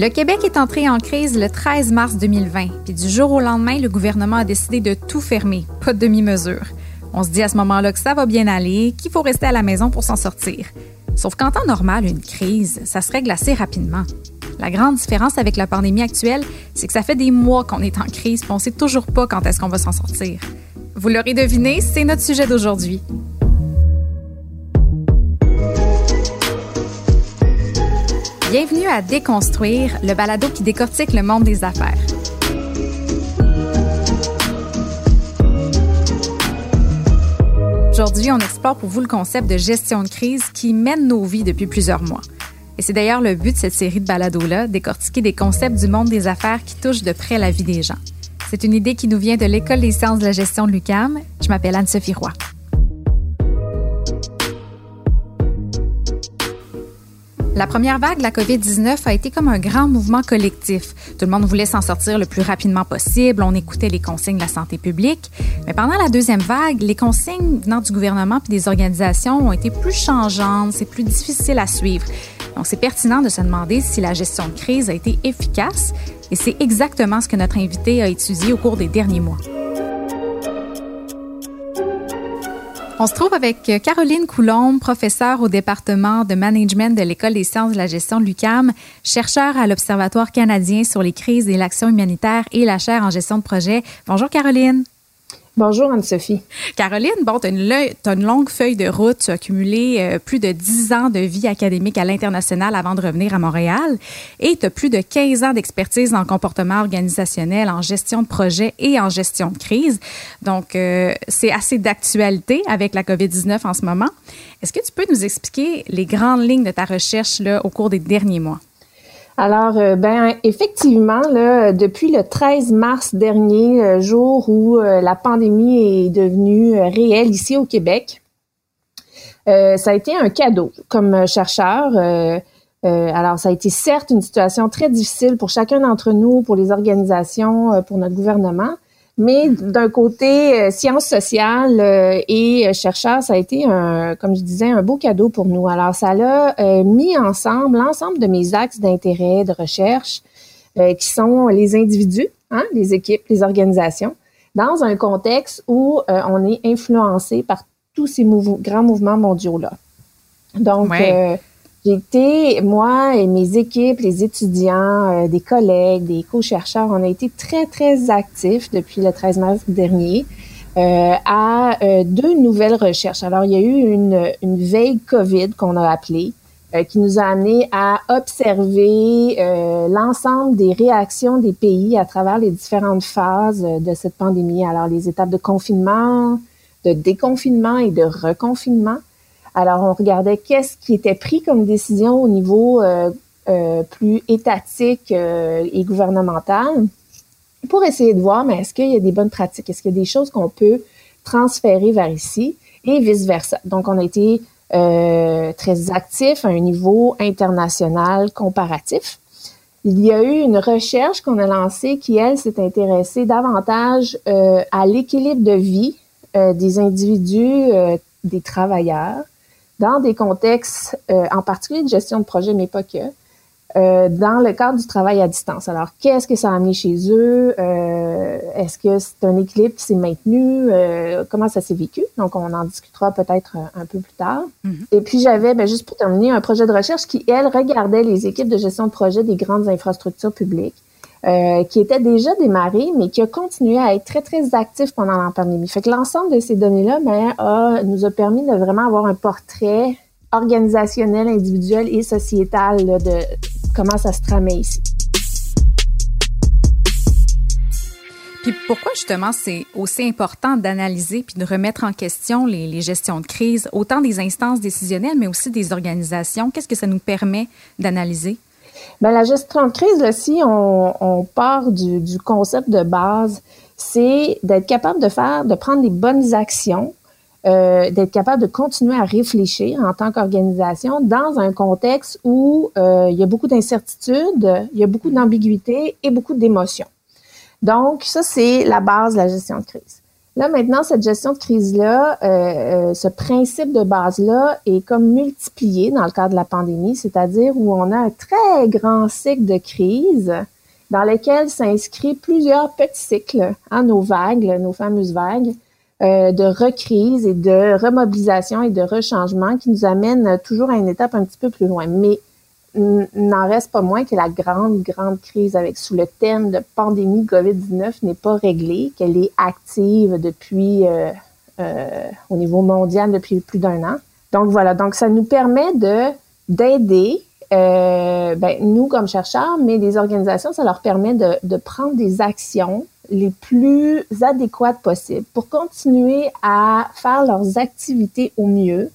Le Québec est entré en crise le 13 mars 2020, puis du jour au lendemain, le gouvernement a décidé de tout fermer, pas de demi-mesure. On se dit à ce moment-là que ça va bien aller, qu'il faut rester à la maison pour s'en sortir. Sauf qu'en temps normal, une crise, ça se règle assez rapidement. La grande différence avec la pandémie actuelle, c'est que ça fait des mois qu'on est en crise, puis on sait toujours pas quand est-ce qu'on va s'en sortir. Vous l'aurez deviné, c'est notre sujet d'aujourd'hui. Bienvenue à Déconstruire, le balado qui décortique le monde des affaires. Aujourd'hui, on explore pour vous le concept de gestion de crise qui mène nos vies depuis plusieurs mois. Et c'est d'ailleurs le but de cette série de balados-là, décortiquer des concepts du monde des affaires qui touchent de près la vie des gens. C'est une idée qui nous vient de l'École des sciences de la gestion de l'UCAM. Je m'appelle Anne-Sophie Roy. La première vague de la COVID-19 a été comme un grand mouvement collectif. Tout le monde voulait s'en sortir le plus rapidement possible. On écoutait les consignes de la santé publique. Mais pendant la deuxième vague, les consignes venant du gouvernement et des organisations ont été plus changeantes. C'est plus difficile à suivre. Donc, c'est pertinent de se demander si la gestion de crise a été efficace. Et c'est exactement ce que notre invité a étudié au cours des derniers mois. On se trouve avec Caroline Coulombe, professeure au département de management de l'École des sciences de la gestion de l'UCAM, chercheure à l'Observatoire canadien sur les crises et l'action humanitaire et la chaire en gestion de projet. Bonjour Caroline. Bonjour Anne-Sophie. Caroline, bon, tu as, une longue feuille de route, tu as accumulé euh, plus de 10 ans de vie académique à l'international avant de revenir à Montréal et tu as plus de 15 ans d'expertise en comportement organisationnel, en gestion de projet et en gestion de crise. Donc, euh, c'est assez d'actualité avec la COVID-19 en ce moment. Est-ce que tu peux nous expliquer les grandes lignes de ta recherche là, au cours des derniers mois? Alors, euh, ben effectivement, là, depuis le 13 mars dernier, euh, jour où euh, la pandémie est devenue réelle ici au Québec, ça a été un cadeau comme chercheur. alors, ça a été certes une situation très difficile pour chacun d'entre nous, pour les organisations, pour notre gouvernement, mais d'un côté euh, sciences sociales euh, et euh, chercheurs, ça a été un, comme je disais, un beau cadeau pour nous. Alors, ça l'a mis ensemble l'ensemble de mes axes d'intérêt, de recherche, qui sont les individus, hein, les équipes, les organisations, dans un contexte où on est influencé par tous ces grands mouvements mondiaux-là. Donc, j'ai été, moi et mes équipes, les étudiants, euh, des collègues, des co-chercheurs, on a été très, très actifs depuis le 13 mars dernier euh, à euh, deux nouvelles recherches. Alors, il y a eu une, une veille COVID qu'on a appelée, qui nous a amené à observer l'ensemble des réactions des pays à travers les différentes phases de cette pandémie. Alors, les étapes de confinement, de déconfinement et de reconfinement. Alors, on regardait qu'est-ce qui était pris comme décision au niveau euh, euh, plus étatique euh, et gouvernemental pour essayer de voir, mais est-ce qu'il y a des bonnes pratiques? Est-ce qu'il y a des choses qu'on peut transférer vers ici? Et vice-versa? Donc, on a été très actifs à un niveau international comparatif. Il y a eu une recherche qu'on a lancée qui, elle, s'est intéressée davantage à l'équilibre de vie des individus, des travailleurs, dans des contextes, euh, en particulier de gestion de projet, mais pas que, euh, dans le cadre du travail à distance. Alors, qu'est-ce que ça a amené chez eux? Euh, est-ce que c'est un équilibre qui s'est maintenu? comment ça s'est vécu? Donc, on en discutera peut-être un, peu plus tard. Mm-hmm. Et puis, j'avais, ben, juste pour terminer, un projet de recherche qui, elle, regardait les équipes de gestion de projet des grandes infrastructures publiques euh, qui était déjà démarré, mais qui a continué à être très, très actif pendant la pandémie. Fait que l'ensemble de ces données-là ben, nous a permis de vraiment avoir un portrait organisationnel, individuel et sociétal de comment ça se tramait ici. Puis pourquoi justement c'est aussi important d'analyser puis de remettre en question les, les, gestions de crise, autant des instances décisionnelles, mais aussi des organisations? Qu'est-ce que ça nous permet d'analyser? Ben, la gestion de crise, là, si on, part du, du, concept de base, c'est d'être capable de faire, de prendre les bonnes actions, euh, d'être capable de continuer à réfléchir en tant qu'organisation dans un contexte où euh, il y a beaucoup d'incertitudes, il y a beaucoup d'ambiguïté et beaucoup d'émotions. Donc, ça, c'est la base de la gestion de crise. Là, maintenant, cette gestion de crise-là, euh, ce principe de base-là est comme multiplié dans le cadre de la pandémie, c'est-à-dire où on a un très grand cycle de crise dans lequel s'inscrit plusieurs petits cycles, hein, nos vagues, nos fameuses vagues, euh, de recrise et de remobilisation et de rechangement qui nous amènent toujours à une étape un petit peu plus loin. Mais n'en reste pas moins que la grande, grande crise avec sous le thème de pandémie COVID-19 n'est pas réglée, qu'elle est active depuis euh, euh, au niveau mondial depuis plus d'un an. Donc voilà, donc ça nous permet de d'aider euh, ben, nous comme chercheurs, mais les organisations, ça leur permet de, de prendre des actions les plus adéquates possibles pour continuer à faire leurs activités au mieux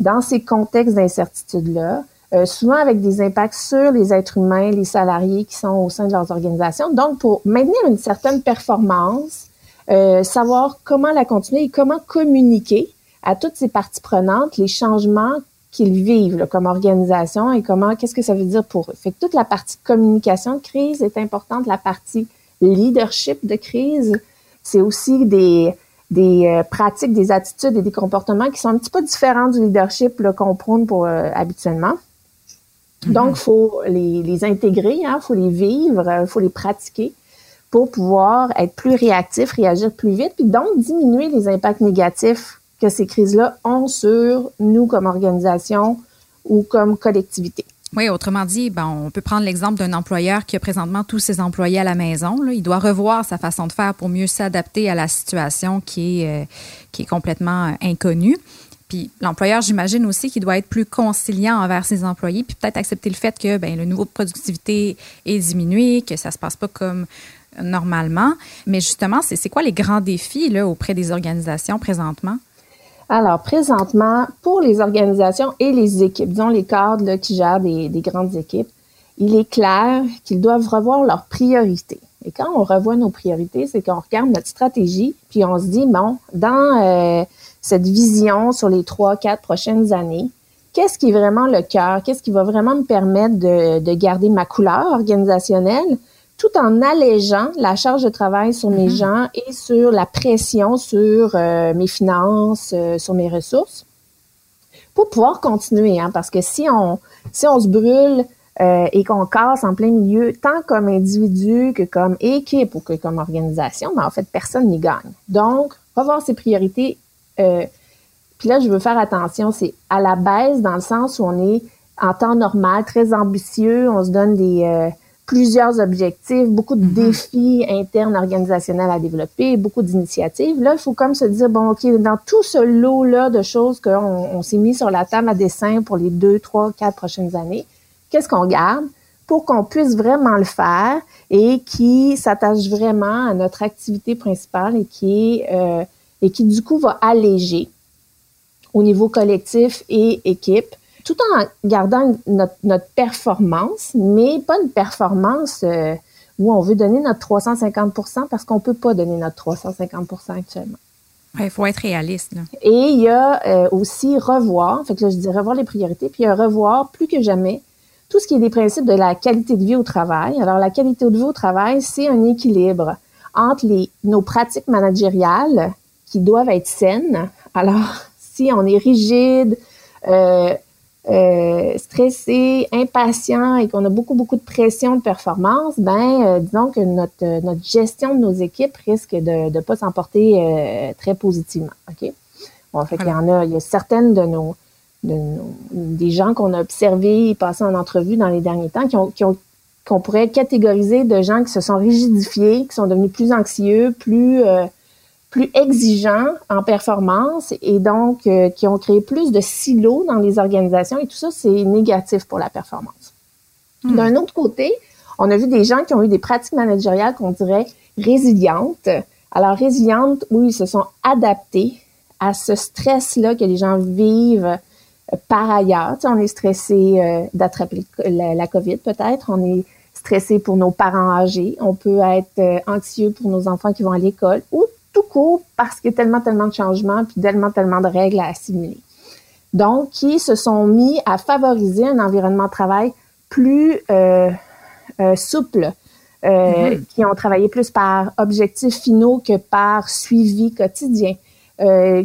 dans ces contextes d'incertitude-là, euh, souvent avec des impacts sur les êtres humains, les salariés qui sont au sein de leurs organisations. Donc, pour maintenir une certaine performance, euh, savoir comment la continuer et comment communiquer à toutes ces parties prenantes les changements qu'ils vivent comme organisation et comment, qu'est-ce que ça veut dire pour eux. Fait que toute la partie communication de crise est importante, la partie leadership de crise. C'est aussi des, des euh, pratiques, des attitudes et des comportements qui sont un petit peu différents du leadership qu'on prône pour euh, habituellement. Donc, il faut les, les intégrer, il hein, faut les vivre, il faut les pratiquer pour pouvoir être plus réactif, réagir plus vite, puis donc diminuer les impacts négatifs que ces crises-là ont sur nous comme organisation ou comme collectivité. Oui, autrement dit, ben, on peut prendre l'exemple d'un employeur qui a présentement tous ses employés à la maison. Là. Il doit revoir sa façon de faire pour mieux s'adapter à la situation qui est, euh, qui est complètement euh, inconnue. Puis l'employeur, j'imagine aussi qu'il doit être plus conciliant envers ses employés, puis peut-être accepter le fait que ben, le niveau de productivité est diminué, que ça se passe pas comme normalement. Mais justement, c'est quoi les grands défis là, auprès des organisations présentement? Alors, présentement, pour les organisations et les équipes, disons les cadres qui gèrent des, grandes équipes, il est clair qu'ils doivent revoir leurs priorités. Et quand on revoit nos priorités, c'est qu'on regarde notre stratégie, puis on se dit, bon, dans euh, cette vision sur les trois, quatre prochaines années, qu'est-ce qui est vraiment le cœur? Qu'est-ce qui va vraiment me permettre de, de garder ma couleur organisationnelle? tout en allégeant la charge de travail sur mes mm-hmm. gens et sur la pression sur euh, mes finances, euh, sur mes ressources, pour pouvoir continuer. Hein, parce que si on, si on se brûle euh, et qu'on casse en plein milieu, tant comme individu que comme équipe ou que comme organisation, ben, en fait, personne n'y gagne. Donc, revoir ses priorités. Puis là, je veux faire attention, c'est à la baisse dans le sens où on est en temps normal, très ambitieux, on se donne des plusieurs objectifs, beaucoup de mhm. défis internes organisationnels à développer, beaucoup d'initiatives. Là, il faut comme se dire, bon, OK, dans tout ce lot-là de choses qu'on on, s'est mis sur la table à dessin pour les deux, trois, quatre prochaines années, qu'est-ce qu'on garde pour qu'on puisse vraiment le faire et qui s'attache vraiment à notre activité principale et qui, euh, et qui, du coup, va alléger au niveau collectif et équipe tout en gardant notre, notre performance, mais pas une performance euh, où on veut donner notre 350 parce qu'on peut pas donner notre 350 actuellement. Il faut être réaliste. Et il y a euh, aussi revoir, fait que là, je dis revoir les priorités, puis il y a revoir plus que jamais tout ce qui est des principes de la qualité de vie au travail. Alors, la qualité de vie au travail, c'est un équilibre entre les, nos pratiques managériales qui doivent être saines. Alors, si on est rigide, euh, euh, stressé, impatient et qu'on a beaucoup, beaucoup de pression de performance, ben, euh, disons que notre, notre gestion de nos équipes risque de ne pas s'emporter très positivement. OK? Bon, fait qu'il y en a, il y a certaines de nos, de nos des gens qu'on a observés et passés en entrevue dans les derniers temps qui ont, qui ont qu'on pourrait catégoriser de gens qui se sont rigidifiés, qui sont devenus plus anxieux, plus plus exigeants en performance et donc euh, qui ont créé plus de silos dans les organisations et tout ça, c'est négatif pour la performance. Hmm. D'un autre côté, on a vu des gens qui ont eu des pratiques managériales qu'on dirait résilientes. Alors résilientes, où ils se sont adaptés à ce stress-là que les gens vivent euh, par ailleurs. Tu sais, on est stressé euh, d'attraper la, la, COVID peut-être, on est stressé pour nos parents âgés, on peut être anxieux pour nos enfants qui vont à l'école ou tout court parce qu'il y a tellement, tellement de changements puis tellement, tellement de règles à assimiler. Donc, qui se sont mis à favoriser un environnement de travail plus euh, euh, souple, mm-hmm. qui ont travaillé plus par objectifs finaux que par suivi quotidien.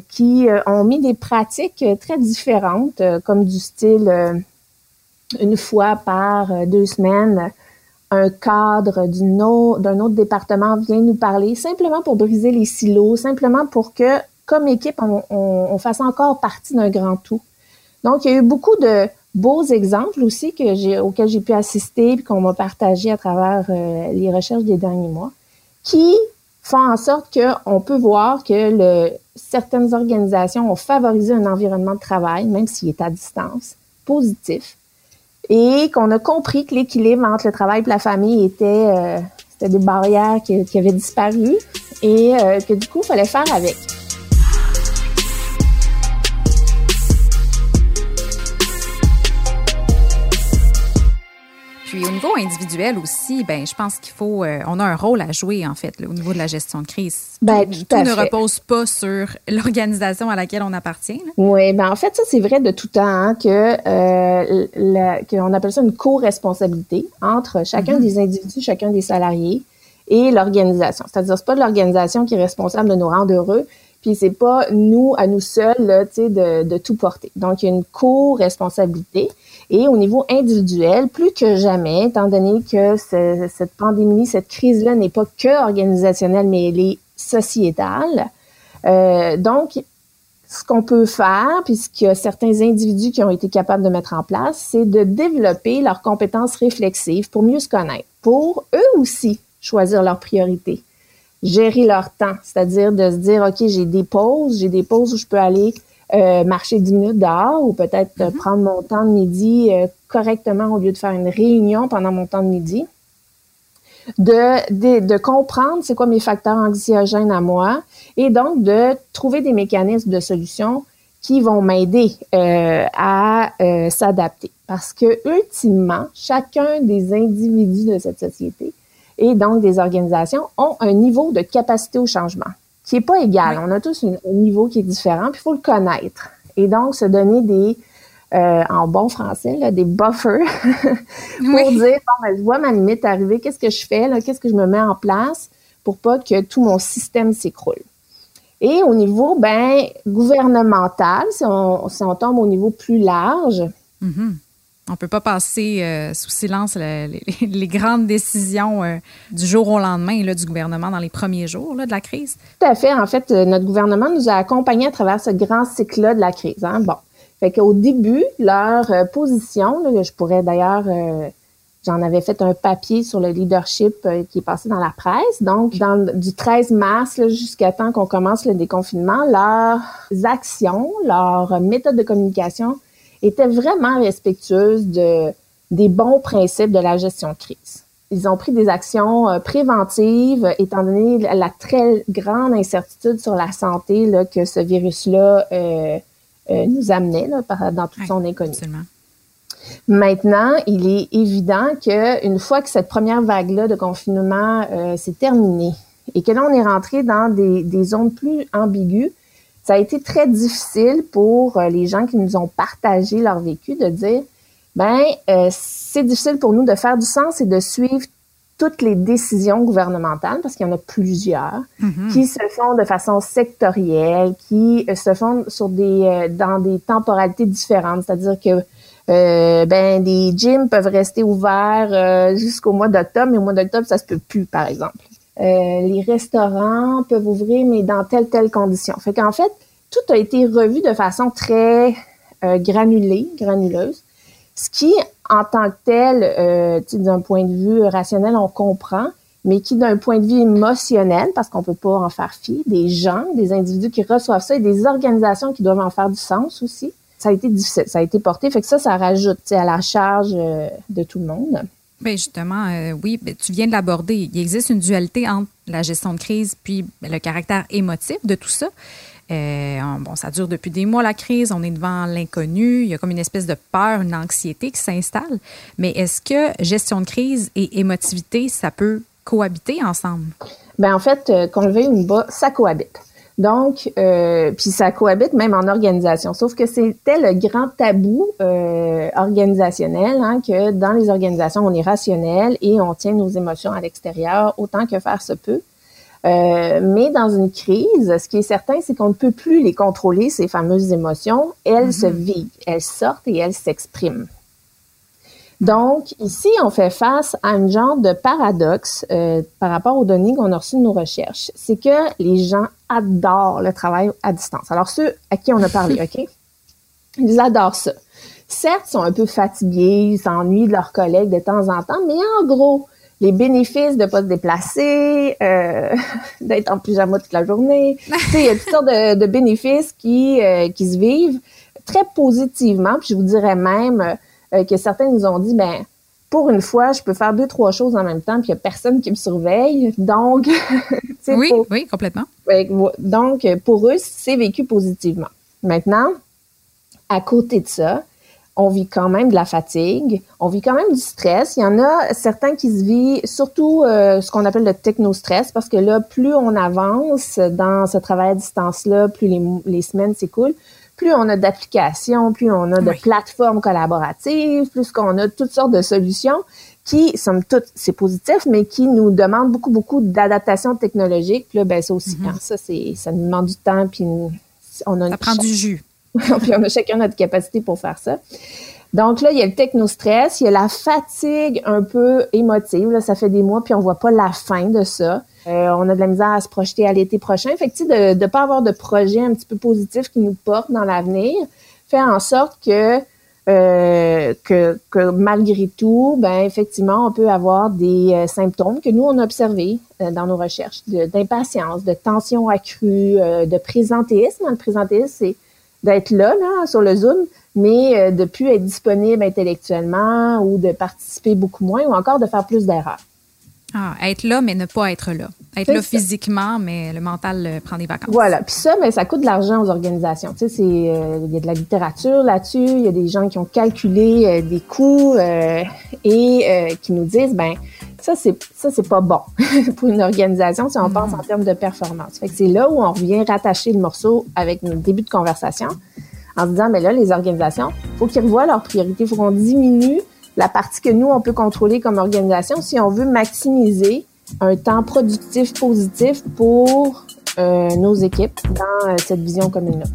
qui ont mis des pratiques très différentes, comme du style une fois par deux semaines, un cadre d'un autre, département vient nous parler, simplement pour briser les silos, simplement pour que, comme équipe, on, fasse encore partie d'un grand tout. Donc, il y a eu beaucoup de beaux exemples aussi que j'ai, auxquels j'ai pu assister et qu'on m'a partagé à travers euh, les recherches des derniers mois, qui font en sorte qu'on peut voir que le, certaines organisations ont favorisé un environnement de travail, même s'il est à distance, positif, et qu'on a compris que l'équilibre entre le travail et la famille était, euh, c'était des barrières qui, qui, avaient disparu et euh, que du coup, il fallait faire avec. Puis au niveau individuel aussi, ben je pense qu'il faut, euh, on a un rôle à jouer en fait au niveau de la gestion de crise. Ben, tout, ne repose pas sur l'organisation à laquelle on appartient. Oui, ben en fait ça c'est vrai de tout temps hein, que euh, qu'on appelle ça une co-responsabilité entre chacun mm-hmm. des individus, chacun des salariés et l'organisation. C'est-à-dire c'est pas l'organisation qui est responsable de nous rendre heureux, puis c'est pas nous à nous seuls là, de, de tout porter. Donc il y a une co-responsabilité. Et au niveau individuel, plus que jamais, étant donné que cette pandémie, cette crise-là n'est pas que organisationnelle, mais elle est sociétale. Euh, donc, ce qu'on peut faire, puisqu'il y a certains individus qui ont été capables de mettre en place, c'est de développer leurs compétences réflexives pour mieux se connaître, pour eux aussi choisir leurs priorités, gérer leur temps, c'est-à-dire de se dire, OK, j'ai des pauses, j'ai des pauses où je peux aller euh, marcher 10 minutes dehors ou peut-être mm-hmm. prendre mon temps de midi euh, correctement au lieu de faire une réunion pendant mon temps de midi. De, de, de comprendre c'est quoi mes facteurs anxiogènes à moi et donc de trouver des mécanismes de solution qui vont m'aider euh, à euh, s'adapter. Parce que ultimement, chacun des individus de cette société et donc des organisations ont un niveau de capacité au changement qui est pas égal. On a tous un, niveau qui est différent, puis il faut le connaître. Et donc, se donner des, euh, en bon français, là, des buffers pour dire, bon, ben, je vois ma limite arriver, qu'est-ce que je fais, qu'est-ce que je me mets en place pour pas que tout mon système s'écroule. Et au niveau, ben, gouvernemental, si on, si on tombe au niveau plus large, mm-hmm. On ne peut pas passer euh, sous silence les, grandes décisions euh, du jour au lendemain là, du gouvernement dans les premiers jours de la crise. Tout à fait. En fait, euh, notre gouvernement nous a accompagnés à travers ce grand cycle-là de la crise. Hein. Bon. Fait qu'au début, leur position, je pourrais d'ailleurs, j'en avais fait un papier sur le leadership qui est passé dans la presse. Donc, du 13 mars jusqu'à temps qu'on commence le déconfinement, leurs actions, leurs méthodes de communication étaient vraiment respectueuses de, des bons principes de la gestion de crise. Ils ont pris des actions euh, préventives, étant donné la très grande incertitude sur la santé là, que ce virus-là euh, euh, nous amenait là, dans toute son inconnu. Maintenant, il est évident qu'une fois que cette première vague-là de confinement s'est terminée et que là, on est rentré dans des, des zones plus ambiguës, ça a été très difficile pour euh, les gens qui nous ont partagé leur vécu de dire, ben, euh, c'est difficile pour nous de faire du sens et de suivre toutes les décisions gouvernementales, parce qu'il y en a plusieurs, mm-hmm. qui se font de façon sectorielle, qui euh, se font sur des dans des temporalités différentes, c'est-à-dire que ben des gyms peuvent rester ouverts jusqu'au mois d'octobre, mais au mois d'octobre ça se peut plus, par exemple. Euh, les restaurants peuvent ouvrir, mais dans telle, telle condition. Fait qu'en fait, tout a été revu de façon très euh, granulée, granuleuse, ce qui, en tant que tel, euh, d'un point de vue rationnel, on comprend, mais qui, d'un point de vue émotionnel, parce qu'on peut pas en faire fi, des gens, des individus qui reçoivent ça et des organisations qui doivent en faire du sens aussi, ça a été difficile, ça a été porté. Fait que ça, ça rajoute à la charge de tout le monde. Bien, justement, euh, oui, ben, tu viens de l'aborder. Il existe une dualité entre la gestion de crise puis le caractère émotif de tout ça. Euh, bon, ça dure depuis des mois la crise, on est devant l'inconnu, il y a comme une espèce de peur, une anxiété qui s'installe. Mais est-ce que gestion de crise et émotivité, ça peut cohabiter ensemble? Bien, en fait, euh, qu'on le veuille ou pas, ça cohabite. Donc, euh, puis ça cohabite même en organisation. Sauf que c'était le grand tabou euh, organisationnel, hein, que dans les organisations, on est rationnel et on tient nos émotions à l'extérieur autant que faire se peut. Euh, mais dans une crise, ce qui est certain, c'est qu'on ne peut plus les contrôler, ces fameuses émotions. Elles se mm-hmm. vivent, elles sortent et elles s'expriment. Donc, ici, on fait face à un genre de paradoxe euh, par rapport aux données qu'on a reçues de nos recherches. C'est que les gens adorent le travail à distance. Alors, ceux à qui on a parlé, OK? Ils adorent ça. Certes, ils sont un peu fatigués, ils s'ennuient de leurs collègues de temps en temps, mais en gros, les bénéfices de pas se déplacer, euh, d'être en pyjama toute la journée, il y a toutes sortes de, bénéfices qui, euh, qui se vivent très positivement. Puis je vous dirais même euh, que certains nous ont dit, ben pour une fois, je peux faire deux, trois choses en même temps, puis il n'y a personne qui me surveille. Donc, oui, oui, complètement. Donc, pour eux, c'est vécu positivement. Maintenant, à côté de ça, on vit quand même de la fatigue, on vit quand même du stress. Il y en a certains qui se vivent surtout euh, ce qu'on appelle le techno-stress, parce que là, plus on avance dans ce travail à distance-là, plus les, les semaines s'écoulent, plus on a d'applications, plus on a de plateformes collaboratives, plus qu'on a toutes sortes de solutions qui, somme toute, c'est positif, mais qui nous demandent beaucoup, beaucoup d'adaptation technologique. Puis là, ben, ça aussi, hein, ça, c'est, ça nous demande du temps, puis on a... Ça prend du jus. puis on a chacun notre capacité pour faire ça. Donc là, il y a le techno-stress, il y a la fatigue un peu émotive. Là, ça fait des mois, puis on voit pas la fin de ça. Euh, on a de la misère à se projeter à l'été prochain. Fait que, de ne pas avoir de projet un petit peu positif qui nous porte dans l'avenir fait en sorte que, euh, que, que, malgré tout, ben effectivement, on peut avoir des euh, symptômes que nous, on a observés dans nos recherches, d'impatience, de, tension accrue, de présentéisme. Le présentéisme, c'est d'être là, là, sur le Zoom, mais de plus être disponible intellectuellement ou de participer beaucoup moins ou encore de faire plus d'erreurs. Ah, être là, mais ne pas être là. Être là physiquement, mais le mental euh, prend des vacances. Voilà. Puis ça, mais ça coûte de l'argent aux organisations. Tu sais, euh, il y a de la littérature là-dessus. Il y a des gens qui ont calculé euh, des coûts et qui nous disent, ben ça c'est ça c'est pas bon pour une organisation si on pense en termes de performance. Fait que c'est là où on revient rattacher le morceau avec notre début de conversation en se disant, mais là les organisations, faut qu'ils revoient leurs priorités, faut qu'on diminue la partie que nous, on peut contrôler comme organisation si on veut maximiser un temps productif positif pour euh, nos équipes dans euh, cette vision commune-là.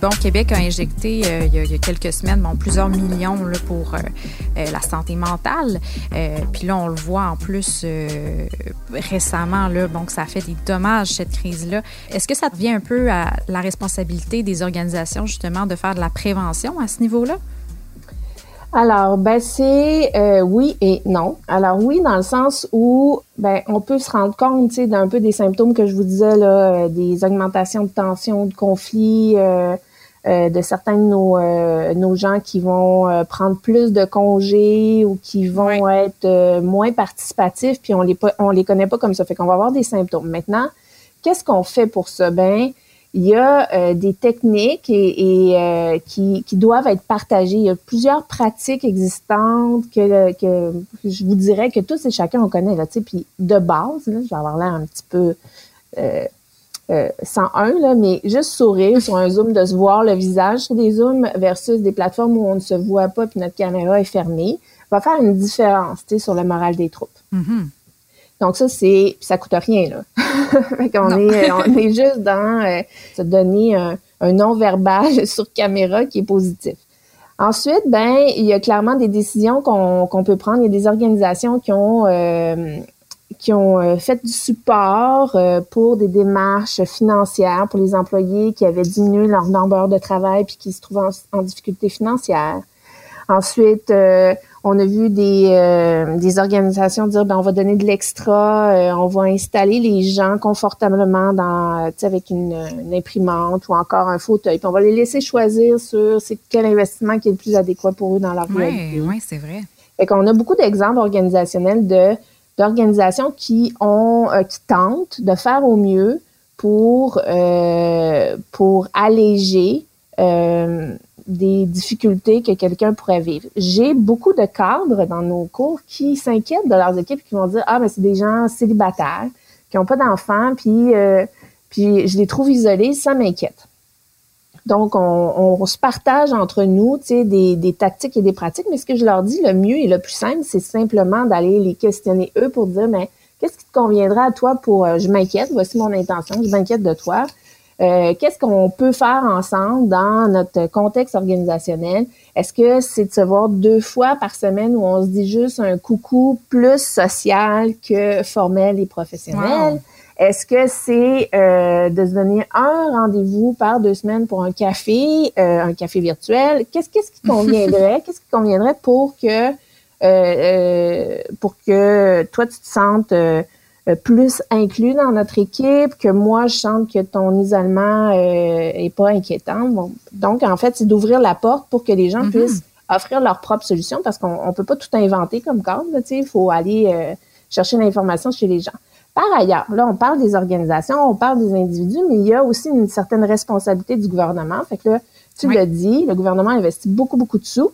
Bon, Québec a injecté euh, il, y a, quelques semaines bon, plusieurs millions là, pour euh, euh, la santé mentale. puis là, on le voit en plus récemment, là, bon, que ça a fait des dommages, cette crise-là. Est-ce que ça devient un peu à la responsabilité des organisations, justement, de faire de la prévention à ce niveau-là? Alors, ben c'est euh, oui et non. Alors oui, dans le sens où ben on peut se rendre compte, tu sais, d'un peu des symptômes que je vous disais là, euh, des augmentations de tensions, de conflits, euh, de certains de nos nos gens qui vont prendre plus de congés ou qui vont être moins participatifs, puis on les on les connaît pas comme ça, fait qu'on va avoir des symptômes. Maintenant, qu'est-ce qu'on fait pour ça? Ben il y a euh, des techniques et, euh, qui, doivent être partagées. Il y a plusieurs pratiques existantes que, je vous dirais que tous et chacun on connaît là, puis de base, là, je vais avoir l'air un petit peu euh, euh, 101 là, mais juste sourire sur un zoom, de se voir le visage sur des zooms versus des plateformes où on ne se voit pas puis notre caméra est fermée, va faire une différence, sur le moral des troupes. Mm-hmm. Donc ça, c'est ça coûte rien là. on est on est juste dans euh, se donner un, un non-verbal sur caméra qui est positif. Ensuite, ben il y a clairement des décisions qu'on peut prendre. Il y a des organisations qui ont euh, qui ont euh, fait du support euh, pour des démarches financières pour les employés qui avaient diminué leur nombre de travail puis qui se trouvaient en, en difficulté financière. Ensuite, on a vu des, euh, des organisations dire ben on va donner de l'extra, euh, on va installer les gens confortablement dans avec une, imprimante ou encore un fauteuil, puis on va les laisser choisir sur c'est quel investissement qui est le plus adéquat pour eux dans leur vie. Oui, c'est vrai. Fait qu'on a beaucoup d'exemples organisationnels de d'organisations qui ont euh, qui tentent de faire au mieux pour pour alléger des difficultés que quelqu'un pourrait vivre. J'ai beaucoup de cadres dans nos cours qui s'inquiètent de leurs équipes, qui vont dire ah ben c'est des gens célibataires qui n'ont pas d'enfants, puis euh, puis je les trouve isolés, ça m'inquiète. Donc on, se partage entre nous, des, des tactiques et des pratiques, mais ce que je leur dis le mieux et le plus simple, c'est simplement d'aller les questionner eux pour dire mais qu'est-ce qui te conviendra à toi pour je m'inquiète, voici mon intention, je m'inquiète de toi euh, qu'est-ce qu'on peut faire ensemble dans notre contexte organisationnel? Est-ce que c'est de se voir deux fois par semaine où on se dit juste un coucou plus social que formel et professionnel? Est-ce que c'est euh, de se donner un rendez-vous par deux semaines pour un café, euh, un café virtuel? Qu'est-ce, qui conviendrait? qu'est-ce qui conviendrait pour que pour que toi tu te sentes euh, plus inclus dans notre équipe, que moi, je sens que ton isolement euh, est pas inquiétant. donc, en fait, c'est d'ouvrir la porte pour que les gens mm-hmm. puissent offrir leur propre solution parce qu'on on peut pas tout inventer comme cadre. Il faut aller euh, chercher l'information chez les gens. Par ailleurs, là, on parle des organisations, on parle des individus, mais il y a aussi une certaine responsabilité du gouvernement. Fait que là, tu l'as dit, le gouvernement investit beaucoup, beaucoup de sous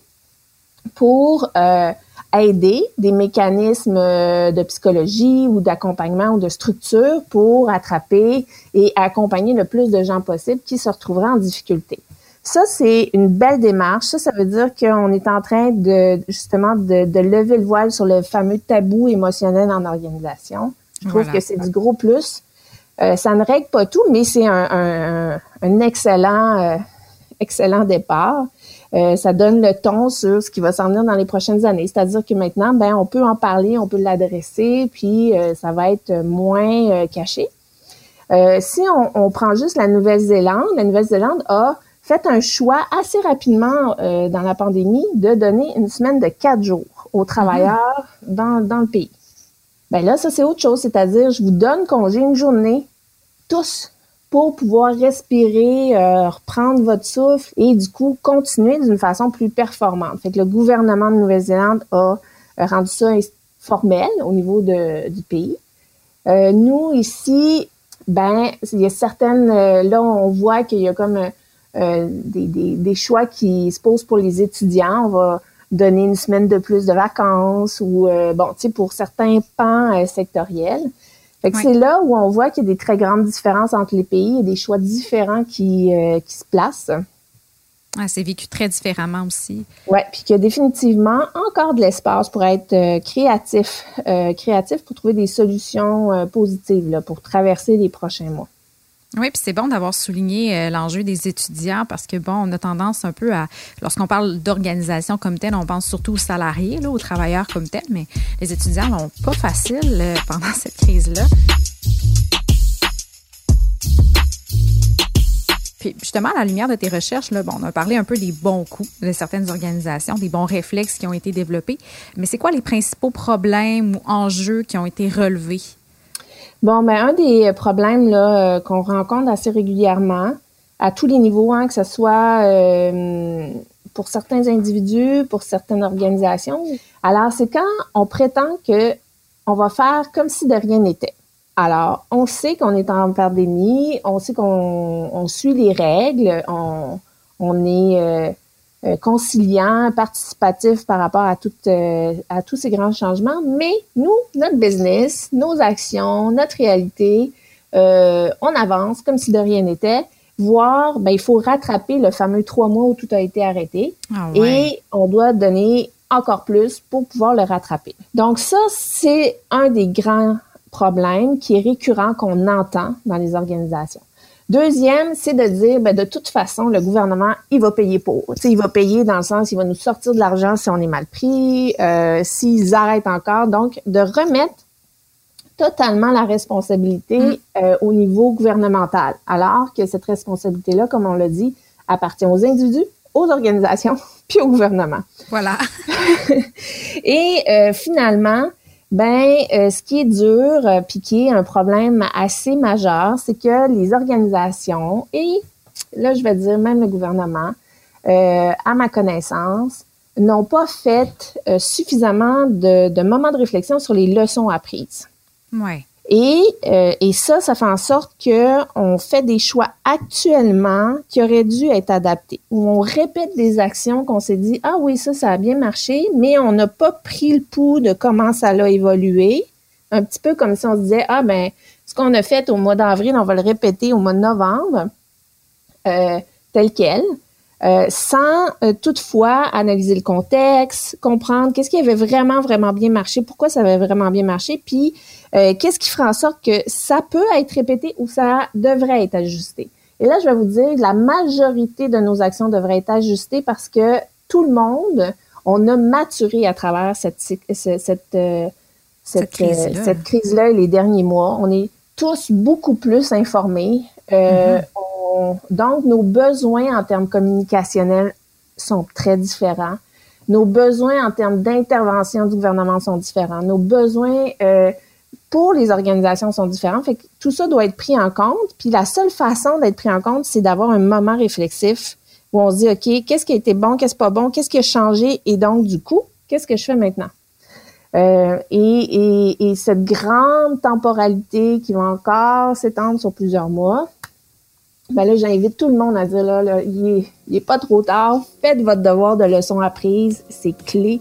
pour euh, aider des mécanismes euh, de psychologie ou d'accompagnement ou de structure pour attraper et accompagner le plus de gens possible qui se retrouveraient en difficulté. Ça, c'est une belle démarche. Ça, ça veut dire qu'on est en train de justement de, de, lever le voile sur le fameux tabou émotionnel en organisation. Je trouve que c'est du gros plus. Euh, ça ne règle pas tout, mais c'est un, un, un, excellent, euh, excellent départ. Euh, ça donne le ton sur ce qui va s'en venir dans les prochaines années. C'est-à-dire que maintenant, ben, on peut en parler, on peut l'adresser, puis euh, ça va être moins euh, caché. si on, prend juste la Nouvelle-Zélande, la Nouvelle-Zélande a fait un choix assez rapidement dans la pandémie de donner une semaine de quatre jours aux travailleurs mm-hmm. dans, dans le pays. Ben là, ça c'est autre chose, c'est-à-dire je vous donne congé une journée tous pour pouvoir respirer, euh, reprendre votre souffle et du coup continuer d'une façon plus performante. Fait que le gouvernement de Nouvelle-Zélande a euh, rendu ça formel au niveau de, du pays. Euh, nous ici, ben il y a certaines là on voit qu'il y a comme des, des, des, choix qui se posent pour les étudiants. On va donner une semaine de plus de vacances ou bon, tu sais pour certains pans sectoriels c'est là où on voit qu'il y a des très grandes différences entre les pays et des choix différents qui, euh, qui se placent. Ah, c'est vécu très différemment aussi. Oui, puis qu'il y a définitivement encore de l'espace pour être euh, créatif, euh, créatif pour trouver des solutions positives là, pour traverser les prochains mois. Oui, puis c'est bon d'avoir souligné euh, l'enjeu des étudiants parce que, bon, on a tendance un peu à, lorsqu'on parle d'organisation comme telle, on pense surtout aux salariés, là, aux travailleurs comme tels, mais les étudiants n'ont pas facile euh, pendant cette crise-là. Puis justement, à la lumière de tes recherches, là, bon, on a parlé un peu des bons coups de certaines organisations, des bons réflexes qui ont été développés, mais c'est quoi les principaux problèmes ou enjeux qui ont été relevés? Bon, ben un des problèmes là euh, qu'on rencontre assez régulièrement à tous les niveaux, hein, que ce soit euh, pour certains individus, pour certaines organisations. Alors, c'est quand on prétend que on va faire comme si de rien n'était. Alors, on sait qu'on est en pandémie, on sait qu'on on suit les règles, on, on est euh, euh, conciliant, participatif par rapport à, tout, euh, à tous ces grands changements. Mais nous, notre business, nos actions, notre réalité, euh, on avance comme si de rien n'était. Voire, ben, il faut rattraper le fameux trois mois où tout a été arrêté. Ah et on doit donner encore plus pour pouvoir le rattraper. Donc ça, c'est un des grands problèmes qui est récurrent qu'on entend dans les organisations. Deuxième, c'est de dire, ben, de toute façon, le gouvernement, il va payer pour. il va payer dans le sens, il va nous sortir de l'argent si on est mal pris, euh, s'ils arrêtent encore. Donc, de remettre totalement la responsabilité mm. euh, au niveau gouvernemental, alors que cette responsabilité-là, comme on l'a dit, appartient aux individus, aux organisations, puis au gouvernement. Voilà. Et euh, finalement, ben, euh, ce qui est dur, euh, puis qui est un problème assez majeur, c'est que les organisations et là, je vais dire même le gouvernement, euh, à ma connaissance, n'ont pas fait suffisamment de, de, moments de réflexion sur les leçons apprises. Ouais. Et, euh, et ça, ça fait en sorte que on fait des choix actuellement qui auraient dû être adaptés. Où on répète des actions qu'on s'est dit ah oui ça ça a bien marché, mais on n'a pas pris le pouls de comment ça a évolué. Un petit peu comme si on se disait ah ben ce qu'on a fait au mois d'avril, on va le répéter au mois de novembre, euh, tel quel. Euh, sans euh, toutefois analyser le contexte, comprendre qu'est-ce qui avait vraiment, vraiment bien marché, pourquoi ça avait vraiment bien marché, puis euh, qu'est-ce qui fera en sorte que ça peut être répété ou ça devrait être ajusté. Et là, je vais vous dire, la majorité de nos actions devraient être ajustées parce que tout le monde, on a maturé à travers cette, cette, cette, cette crise-là les derniers mois. On est tous beaucoup plus informés. Mm-hmm donc, nos besoins en termes communicationnels sont très différents. Nos besoins en termes d'intervention du gouvernement sont différents. Nos besoins euh, pour les organisations sont différents. Fait que tout ça doit être pris en compte. Puis la seule façon d'être pris en compte, c'est d'avoir un moment réflexif où on se dit, OK, qu'est-ce qui a été bon, qu'est-ce pas bon, qu'est-ce qui a changé et donc, du coup, qu'est-ce que je fais maintenant? Euh, et, cette grande temporalité qui va encore s'étendre sur plusieurs mois, ben là, j'invite tout le monde à dire, là, là il, est, pas trop tard, faites votre devoir de leçon apprise, c'est clé,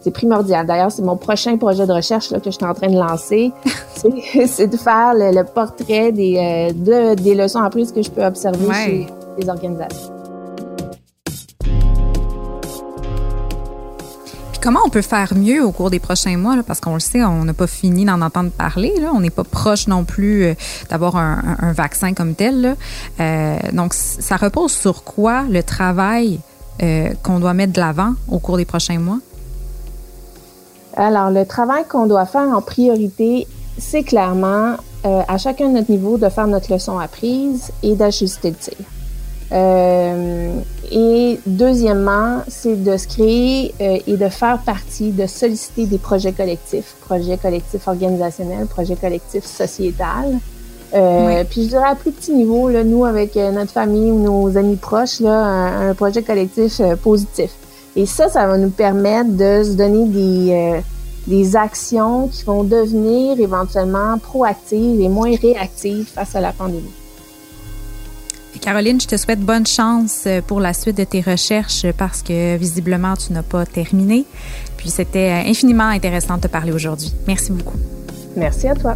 c'est primordial. D'ailleurs, c'est mon prochain projet de recherche là, que je suis en train de lancer, c'est de faire le, portrait des, euh, de, des leçons apprises que je peux observer chez les organisations. Comment on peut faire mieux au cours des prochains mois? parce qu'on le sait, on n'a pas fini d'en entendre parler. On n'est pas proche non plus euh, d'avoir un, vaccin comme tel. Euh, donc, ça repose sur quoi le travail euh, qu'on doit mettre de l'avant au cours des prochains mois? Alors, le travail qu'on doit faire en priorité, c'est clairement à chacun de notre niveau de faire notre leçon apprise et d'ajuster le tir. Euh, et deuxièmement, c'est de se créer euh, et de faire partie, de solliciter des projets collectifs, projets collectifs organisationnels, projets collectifs sociétals. Euh, Puis je dirais à plus petit niveau, là, nous avec euh, notre famille ou nos amis proches, là, un, projet collectif positif. Et ça, ça va nous permettre de se donner des, des actions qui vont devenir éventuellement proactives et moins réactives face à la pandémie. Caroline, je te souhaite bonne chance euh, pour la suite de tes recherches parce que visiblement, tu n'as pas terminé. Puis c'était euh, infiniment intéressant de te parler aujourd'hui. Merci beaucoup. Merci à toi.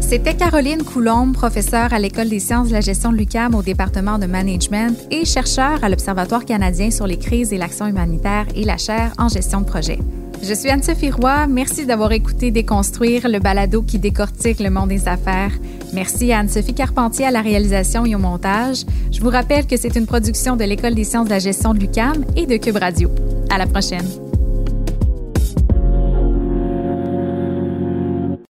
C'était Caroline Coulombe, professeure à l'École des sciences de la gestion de l'UCAM au département de management et chercheur à l'Observatoire canadien sur les crises et l'action humanitaire et la chaire en gestion de projet. Je suis Anne-Sophie Roy. Merci d'avoir écouté Déconstruire, le balado qui décortique le monde des affaires. Merci à Anne-Sophie Carpentier à la réalisation et au montage. Je vous rappelle que c'est une production de l'École des sciences de la gestion de l'UCAM et de Cube Radio. À la prochaine.